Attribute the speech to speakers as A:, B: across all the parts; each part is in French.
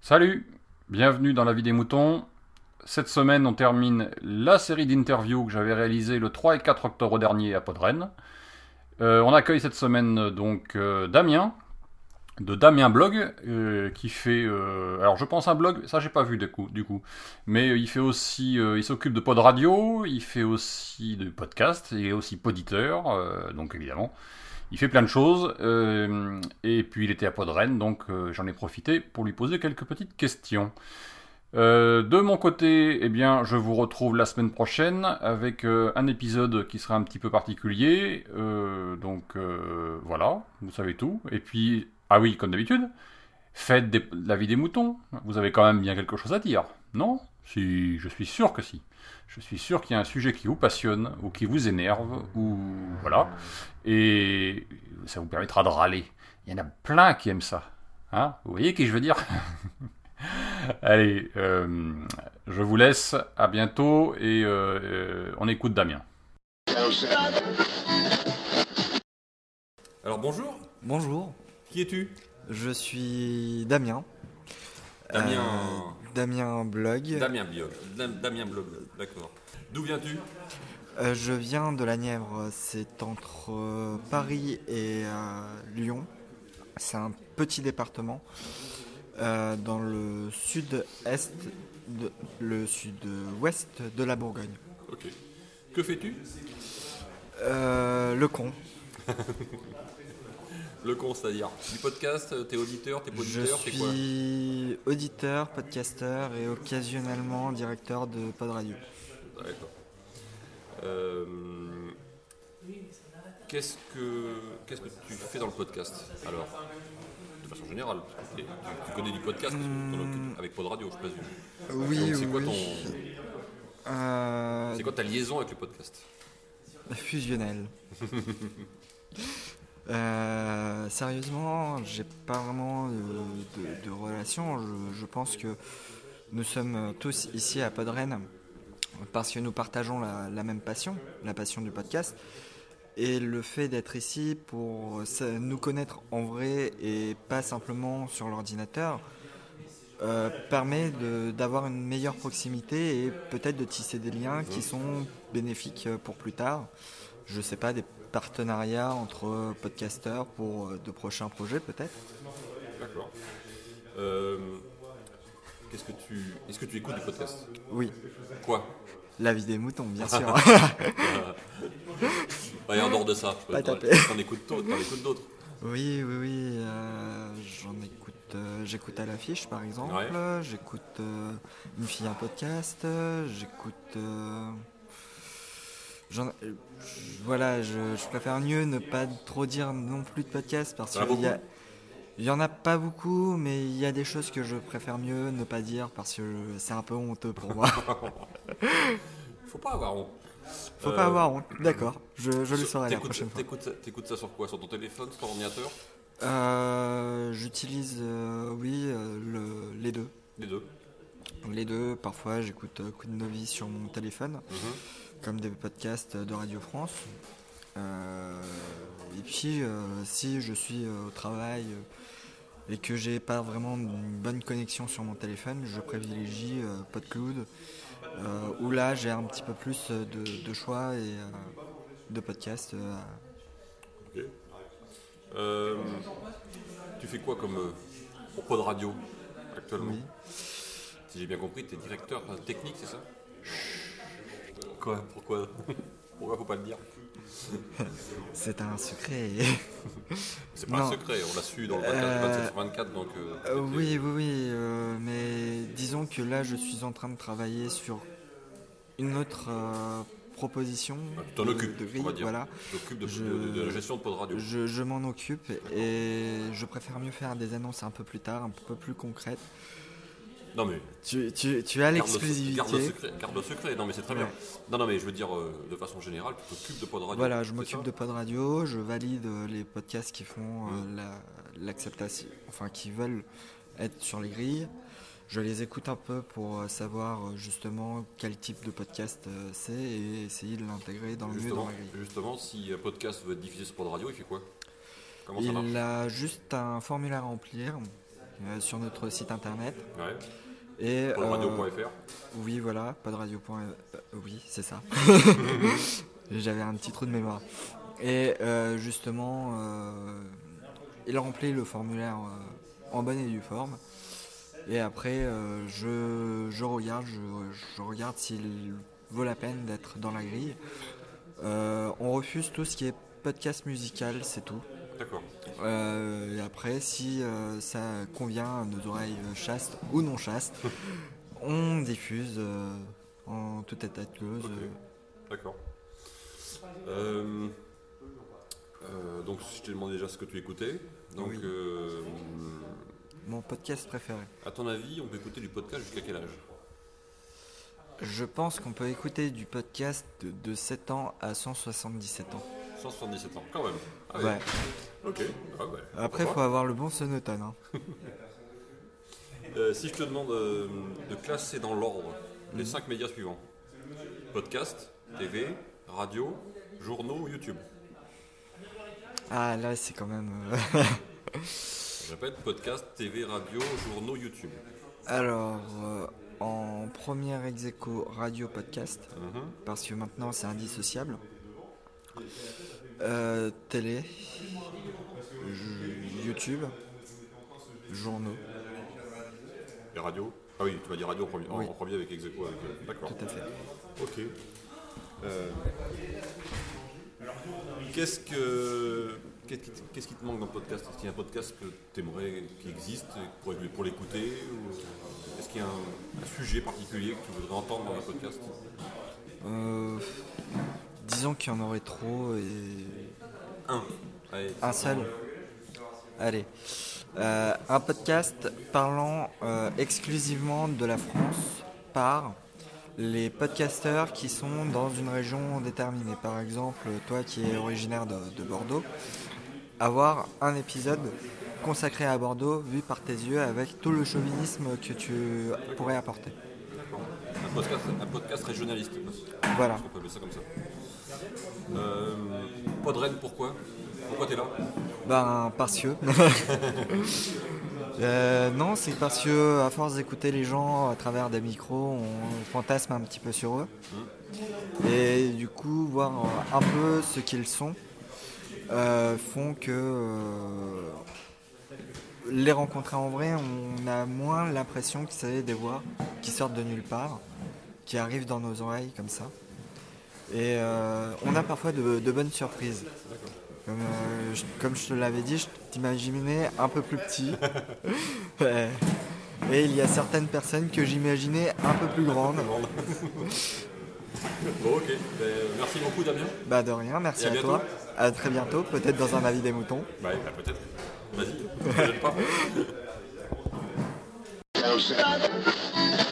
A: Salut, bienvenue dans la vie des moutons. Cette semaine, on termine la série d'interviews que j'avais réalisée le 3 et 4 octobre dernier à Podren. Euh, on accueille cette semaine donc euh, Damien, de Damien Blog, euh, qui fait... euh, alors je pense un blog, ça j'ai pas vu du coup, mais euh, il fait aussi... il s'occupe de pod radio, il fait aussi de podcast, il est aussi poditeur, donc évidemment. Il fait plein de choses, et puis il était à Podren, donc j'en ai profité pour lui poser quelques petites questions. De mon côté, eh bien, je vous retrouve la semaine prochaine avec un épisode qui sera un petit peu particulier. Donc voilà, vous savez tout. Et puis, ah oui, comme d'habitude, faites des- la vie des moutons. Vous avez quand même bien quelque chose à dire, non? Si, je suis sûr que si. Je suis sûr qu'il y a un sujet qui vous passionne ou qui vous énerve ou voilà. Et ça vous permettra de râler. Il y en a plein qui aiment ça. Hein? Vous voyez qui je veux dire? Allez, euh, je vous laisse. À bientôt et euh, euh, on écoute Damien.
B: Alors bonjour,
C: Bonjour,
B: qui es-tu?
C: Je suis Damien.
B: Damien.
C: Euh, Damien Blog.
B: Damien Blog. Dam- Damien Blog, d'accord. D'où viens-tu?
C: Euh, je viens de la Nièvre, c'est entre euh, Paris et Lyon. C'est un petit département dans le sud-est, de- le sud-ouest de la Bourgogne.
B: Ok. Que fais-tu?
C: Le con.
B: Le con, c'est-à-dire du podcast, euh, t'es auditeur, t'es
C: Je
B: poditeur, t'es quoi
C: suis auditeur, podcasteur et occasionnellement directeur de Pod Radio.
B: D'accord. Euh, Qu'est-ce que qu'est-ce que tu fais dans le podcast Alors, de façon générale, parce que tu, tu connais du podcast, parce que occupes avec Pod Radio, je présume.
C: Oui,
B: Donc c'est quoi
C: oui.
B: ton,
C: Euh,
B: c'est quoi ta liaison avec le podcast?
C: Fusionnel. Euh, sérieusement, j'ai pas vraiment de, relation. Je, pense que nous sommes tous ici à Podren parce que nous partageons la, même passion, la passion du podcast. Et le fait d'être ici pour nous connaître en vrai et pas simplement sur l'ordinateur euh, permet d'avoir une meilleure proximité et peut-être de tisser des liens qui sont bénéfiques pour plus tard. Je sais pas, des partenariats entre podcasteurs pour euh, de prochains projets peut-être?
B: D'accord. Euh, Qu'est-ce que tu est-ce que tu écoutes du podcast?
C: Oui,
B: Quoi?
C: La vie des moutons, bien sûr.
B: Ouais, en dehors de ça, je peux
C: Pas
B: t'en écoutes d'autres,
C: oui, oui, oui. euh, J'en écoute. euh, J'écoute à l'affiche par exemple.
B: Ouais.
C: J'écoute une fille un podcast. J'écoute. Euh, euh, voilà, je, je préfère mieux ne pas trop dire non plus de podcast parce qu'il y, a- il y en a pas beaucoup, mais il y a des choses que je préfère mieux ne pas dire parce que c'est un peu honteux pour moi.
B: Faut pas avoir honte.
C: Faut
B: Euh,
C: pas avoir honte. D'accord, je, je le saurai la prochaine fois.
B: T'écoutes ça, t'écoutes ça sur quoi? Sur ton téléphone, sur ton ordinateur?
C: Euh, J'utilise, euh, oui, euh, le- les deux.
B: Les deux.
C: Les deux, parfois j'écoute euh, Queen Novi sur mon téléphone,
B: Mhm.
C: Comme des podcasts de Radio France. Euh, et puis, euh, si je suis euh, au travail et que j'ai pas vraiment une bonne connexion sur mon téléphone, je privilégie PodCloud, où là j'ai un petit peu plus de, de choix et de podcasts.
B: Ok. Euh, tu fais quoi comme euh, pour Pod Radio actuellement?
C: Oui.
B: Si j'ai bien compris, t'es directeur euh, technique, c'est ça? Quoi Pourquoi Pourquoi faut pas le dire
C: C'est un secret.
B: C'est pas un secret, on l'a su dans le podcast
C: Euh,
B: 27 sur 24, donc. euh,
C: Euh, oui, oui, oui, euh, mais disons que là, je suis en train de travailler sur une autre euh, proposition.
B: Ah, tu t'en occupes,
C: de
B: on
C: grille,
B: va dire.
C: Voilà,
B: Tu t'occupes de,
C: Je-
B: de- de la gestion de Pod Radio.
C: je, je m'en occupe et je préfère mieux faire des annonces un peu plus tard, un peu plus concrètes.
B: Non mais
C: Tu, tu, tu as l'exclusivité.
B: garde le secret, garde le secret. Non mais c'est très bien. Non non mais je veux dire euh, de façon générale, tu t'occupes de Pod Radio.
C: Voilà, je m'occupe de Pod Radio, je valide euh, les podcasts qui font euh, la- l'acceptation, enfin qui veulent être sur les grilles. je les écoute un peu pour savoir justement quel type de podcast c'est et essayer de l'intégrer dans le mieux dans
B: Justement,
C: la grille.
B: justement, si un podcast veut être diffusé sur Pod Radio, il fait quoi? Comment ça marche?
C: Il a juste un formulaire à remplir sur notre site internet.
B: Ouais.
C: Et, euh,
B: Podradio.fr.
C: oui, voilà, podradio. euh, oui, c'est ça. J'avais un petit trou de mémoire. Et euh, justement, il remplit le formulaire en bonne et due forme. Et après, euh, je, je regarde, je, je regarde s'il vaut la peine d'être dans la grille. Euh, on refuse tout ce qui est podcast musical, c'est tout.
B: D'accord.
C: Euh, et après, si euh, ça convient à nos oreilles euh, chastes ou non chastes, on diffuse en tout état de cause.
B: Ok.
C: euh,
B: D'accord. Euh, euh, donc, je t'ai demandé déjà ce que tu écoutais. Donc,
C: Oui.
B: euh,
C: mon podcast préféré.
B: à ton avis, on peut écouter du podcast jusqu'à quel âge?
C: Je pense qu'on peut écouter du podcast de, de 7 ans à 177 ans.
B: 177 ans, quand même. Ah.
C: Ouais.
B: Ok. Ah ouais.
C: Après, il faut avoir le bon sonotone. hein.
B: Euh, si je te demande euh, de classer dans l'ordre les 5 médias suivants podcast, TV, radio, journaux, YouTube.
C: Ah, là, c'est quand même. euh,
B: Je répète podcast, TV, radio, journaux, YouTube.
C: Alors, euh, en première ex aequo, radio podcast,
B: Mhm.
C: parce que maintenant c'est indissociable. Euh, télé, YouTube, journaux,
B: Et radio Ah oui, tu m'as dit radio en premier, en-
C: Oui.
B: en premier avec Execo. Avec, euh, D'accord.
C: tout à fait.
B: Ok. Euh, Qu'est-ce que qu'est-ce qui, te- manque dans le podcast? Est-ce qu'il y a un podcast que tu aimerais qui existe pour, pour l'écouter ou Est-ce qu'il y a un, un sujet particulier que tu voudrais entendre dans un podcast?
C: Euh, disons qu'il y en aurait trop et
B: Un. Allez,
C: un seul. Allez. Euh, un podcast parlant euh, exclusivement de la France par les podcasteurs qui sont dans une région déterminée. Par exemple, toi qui es originaire de, de Bordeaux, avoir un épisode consacré à Bordeaux vu par tes yeux avec tout le chauvinisme que tu pourrais apporter.
B: Un podcast, un podcast régionaliste.
C: Voilà.
B: On peut appeler ça comme ça. Euh, Podren, pourquoi? Pourquoi t'es là?
C: Ben parce que. Euh, non, c'est parce que à force d'écouter les gens à travers des micros, on fantasme un petit peu sur eux. Et du coup, voir un peu ce qu'ils sont euh, font que euh, les rencontrer en vrai, on a moins l'impression que c'est des voix qui sortent de nulle part, qui arrivent dans nos oreilles comme ça. Et euh, on a parfois de, de bonnes surprises. Comme, euh, je, comme je te l'avais dit, je t'imaginais un peu plus petit. Ouais. Et il y a certaines personnes que j'imaginais un peu plus grandes.
B: Bon, ok. Ben, merci beaucoup, Damien.
C: Bah de rien, merci
B: Et à
C: toi. À très bientôt, peut-être dans un avis des moutons.
B: Bah, bah, peut-être. Vas-y, ne te gêne pas.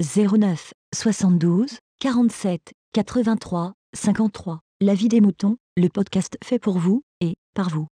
D: 09 72 47 83 53. La vie des moutons, le podcast fait pour vous et par vous.